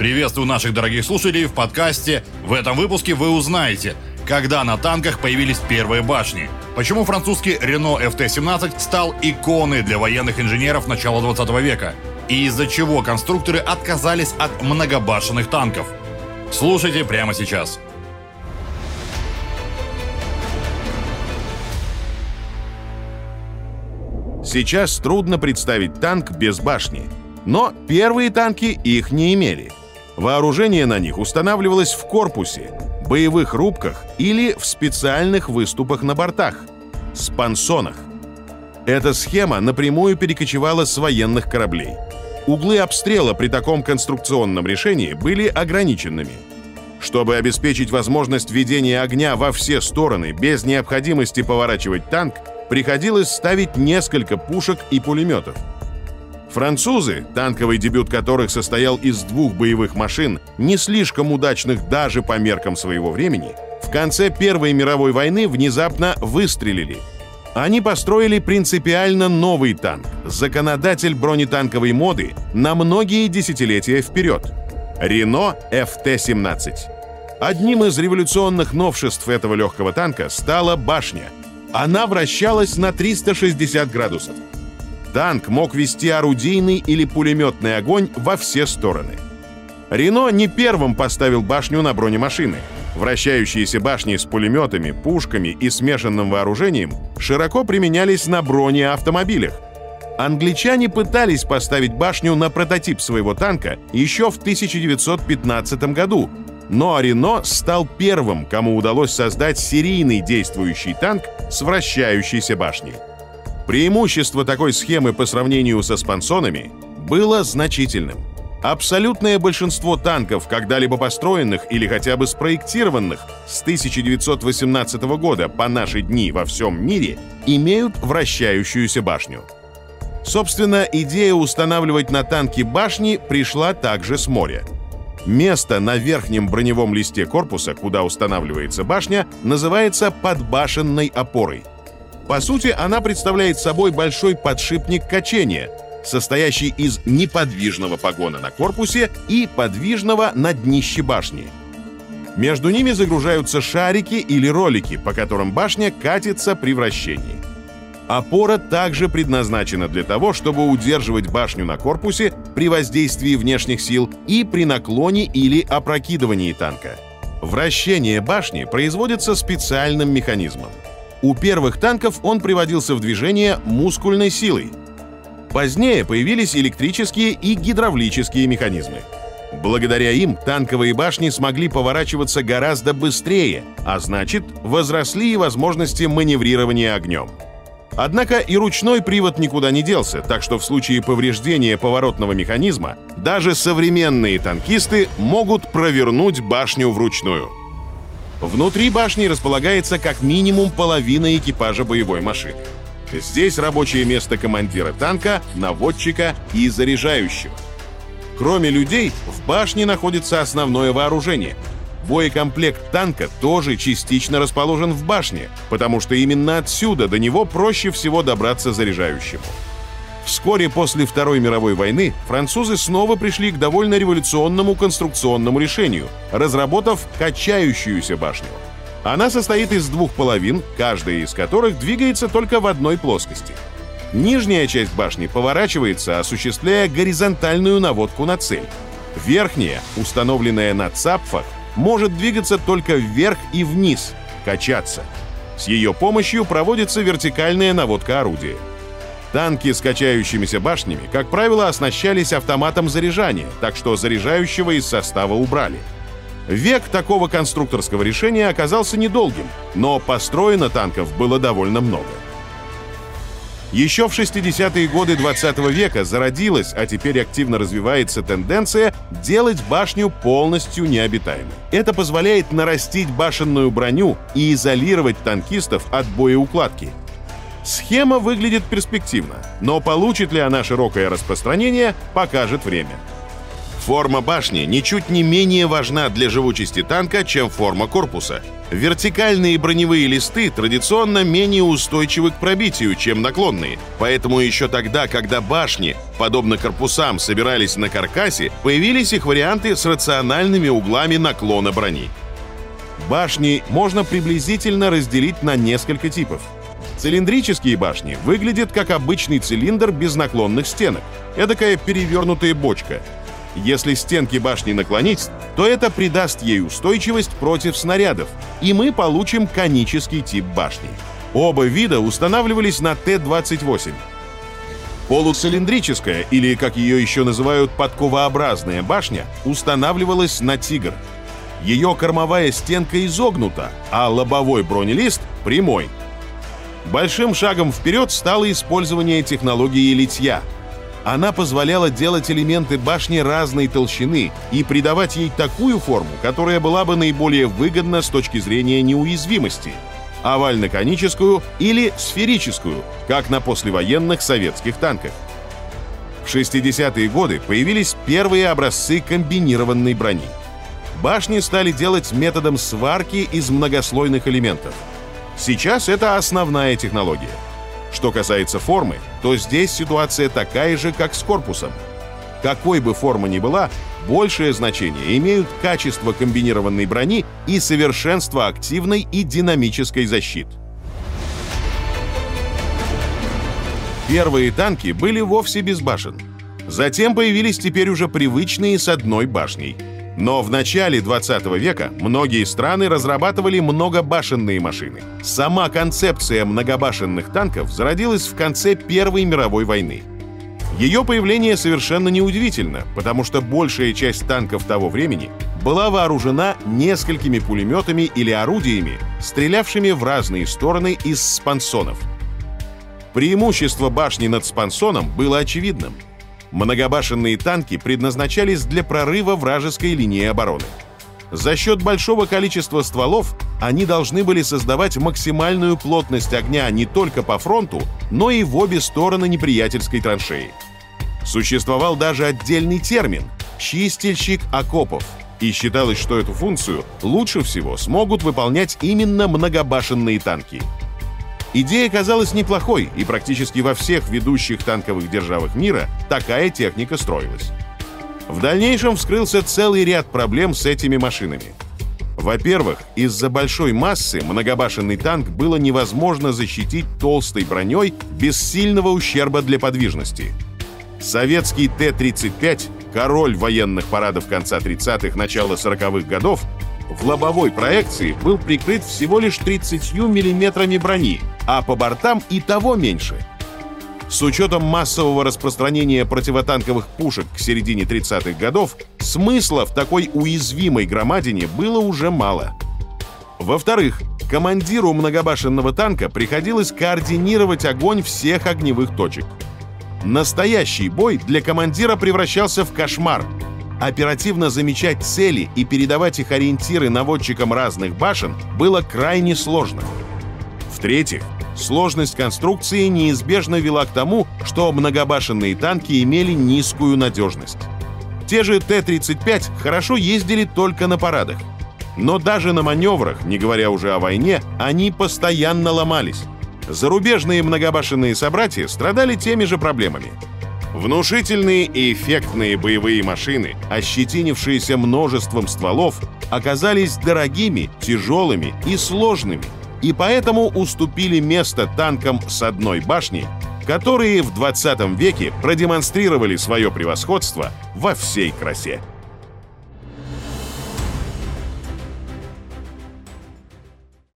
Приветствую наших дорогих слушателей в подкасте. В этом выпуске вы узнаете, когда на танках появились первые башни, почему французский Renault FT-17 стал иконой для военных инженеров начала 20 века и из-за чего конструкторы отказались от многобашенных танков. Слушайте прямо сейчас. Сейчас трудно представить танк без башни. Но первые танки их не имели – Вооружение на них устанавливалось в корпусе, боевых рубках или в специальных выступах на бортах – спансонах. Эта схема напрямую перекочевала с военных кораблей. Углы обстрела при таком конструкционном решении были ограниченными. Чтобы обеспечить возможность ведения огня во все стороны без необходимости поворачивать танк, приходилось ставить несколько пушек и пулеметов – Французы, танковый дебют которых состоял из двух боевых машин, не слишком удачных даже по меркам своего времени, в конце Первой мировой войны внезапно выстрелили. Они построили принципиально новый танк, законодатель бронетанковой моды на многие десятилетия вперед – Рено FT-17. Одним из революционных новшеств этого легкого танка стала башня. Она вращалась на 360 градусов – Танк мог вести орудийный или пулеметный огонь во все стороны. Рено не первым поставил башню на бронемашины. Вращающиеся башни с пулеметами, пушками и смешанным вооружением широко применялись на бронеавтомобилях. Англичане пытались поставить башню на прототип своего танка еще в 1915 году, но Рено стал первым, кому удалось создать серийный действующий танк с вращающейся башней. Преимущество такой схемы по сравнению со спансонами было значительным. Абсолютное большинство танков, когда-либо построенных или хотя бы спроектированных с 1918 года по наши дни во всем мире, имеют вращающуюся башню. Собственно, идея устанавливать на танки башни пришла также с моря. Место на верхнем броневом листе корпуса, куда устанавливается башня, называется подбашенной опорой – по сути, она представляет собой большой подшипник качения, состоящий из неподвижного погона на корпусе и подвижного на днище башни. Между ними загружаются шарики или ролики, по которым башня катится при вращении. Опора также предназначена для того, чтобы удерживать башню на корпусе при воздействии внешних сил и при наклоне или опрокидывании танка. Вращение башни производится специальным механизмом – у первых танков он приводился в движение мускульной силой. Позднее появились электрические и гидравлические механизмы. Благодаря им танковые башни смогли поворачиваться гораздо быстрее, а значит, возросли и возможности маневрирования огнем. Однако и ручной привод никуда не делся, так что в случае повреждения поворотного механизма даже современные танкисты могут провернуть башню вручную – Внутри башни располагается как минимум половина экипажа боевой машины. Здесь рабочее место командира танка, наводчика и заряжающего. Кроме людей, в башне находится основное вооружение. Боекомплект танка тоже частично расположен в башне, потому что именно отсюда до него проще всего добраться заряжающему. Вскоре после Второй мировой войны французы снова пришли к довольно революционному конструкционному решению, разработав качающуюся башню. Она состоит из двух половин, каждая из которых двигается только в одной плоскости. Нижняя часть башни поворачивается, осуществляя горизонтальную наводку на цель. Верхняя, установленная на цапфах, может двигаться только вверх и вниз, качаться. С ее помощью проводится вертикальная наводка орудия. Танки с качающимися башнями, как правило, оснащались автоматом заряжания, так что заряжающего из состава убрали. Век такого конструкторского решения оказался недолгим, но построено танков было довольно много. Еще в 60-е годы 20 века зародилась, а теперь активно развивается тенденция делать башню полностью необитаемой. Это позволяет нарастить башенную броню и изолировать танкистов от боеукладки – Схема выглядит перспективно, но получит ли она широкое распространение, покажет время. Форма башни ничуть не менее важна для живучести танка, чем форма корпуса. Вертикальные броневые листы традиционно менее устойчивы к пробитию, чем наклонные. Поэтому еще тогда, когда башни, подобно корпусам, собирались на каркасе, появились их варианты с рациональными углами наклона брони. Башни можно приблизительно разделить на несколько типов. Цилиндрические башни выглядят как обычный цилиндр без наклонных стенок. Эдакая перевернутая бочка – если стенки башни наклонить, то это придаст ей устойчивость против снарядов, и мы получим конический тип башни. Оба вида устанавливались на Т-28. Полуцилиндрическая, или, как ее еще называют, подковообразная башня, устанавливалась на «Тигр». Ее кормовая стенка изогнута, а лобовой бронелист прямой. Большим шагом вперед стало использование технологии литья – она позволяла делать элементы башни разной толщины и придавать ей такую форму, которая была бы наиболее выгодна с точки зрения неуязвимости – овально-коническую или сферическую, как на послевоенных советских танках. В 60-е годы появились первые образцы комбинированной брони. Башни стали делать методом сварки из многослойных элементов. Сейчас это основная технология – что касается формы, то здесь ситуация такая же, как с корпусом. Какой бы форма ни была, большее значение имеют качество комбинированной брони и совершенство активной и динамической защиты. Первые танки были вовсе без башен. Затем появились теперь уже привычные с одной башней – но в начале 20 века многие страны разрабатывали многобашенные машины. Сама концепция многобашенных танков зародилась в конце Первой мировой войны. Ее появление совершенно неудивительно, потому что большая часть танков того времени была вооружена несколькими пулеметами или орудиями, стрелявшими в разные стороны из спансонов. Преимущество башни над спансоном было очевидным – Многобашенные танки предназначались для прорыва вражеской линии обороны. За счет большого количества стволов они должны были создавать максимальную плотность огня не только по фронту, но и в обе стороны неприятельской траншеи. Существовал даже отдельный термин – «чистильщик окопов», и считалось, что эту функцию лучше всего смогут выполнять именно многобашенные танки – Идея казалась неплохой, и практически во всех ведущих танковых державах мира такая техника строилась. В дальнейшем вскрылся целый ряд проблем с этими машинами. Во-первых, из-за большой массы многобашенный танк было невозможно защитить толстой броней без сильного ущерба для подвижности. Советский Т-35, король военных парадов конца 30-х, начала 40-х годов, в лобовой проекции был прикрыт всего лишь 30 миллиметрами брони, а по бортам и того меньше. С учетом массового распространения противотанковых пушек к середине 30-х годов, смысла в такой уязвимой громадине было уже мало. Во-вторых, командиру многобашенного танка приходилось координировать огонь всех огневых точек. Настоящий бой для командира превращался в кошмар. Оперативно замечать цели и передавать их ориентиры наводчикам разных башен было крайне сложно. В-третьих, сложность конструкции неизбежно вела к тому, что многобашенные танки имели низкую надежность. Те же Т-35 хорошо ездили только на парадах. Но даже на маневрах, не говоря уже о войне, они постоянно ломались. Зарубежные многобашенные собратья страдали теми же проблемами. Внушительные и эффектные боевые машины, ощетинившиеся множеством стволов, оказались дорогими, тяжелыми и сложными – и поэтому уступили место танкам с одной башней, которые в 20 веке продемонстрировали свое превосходство во всей красе.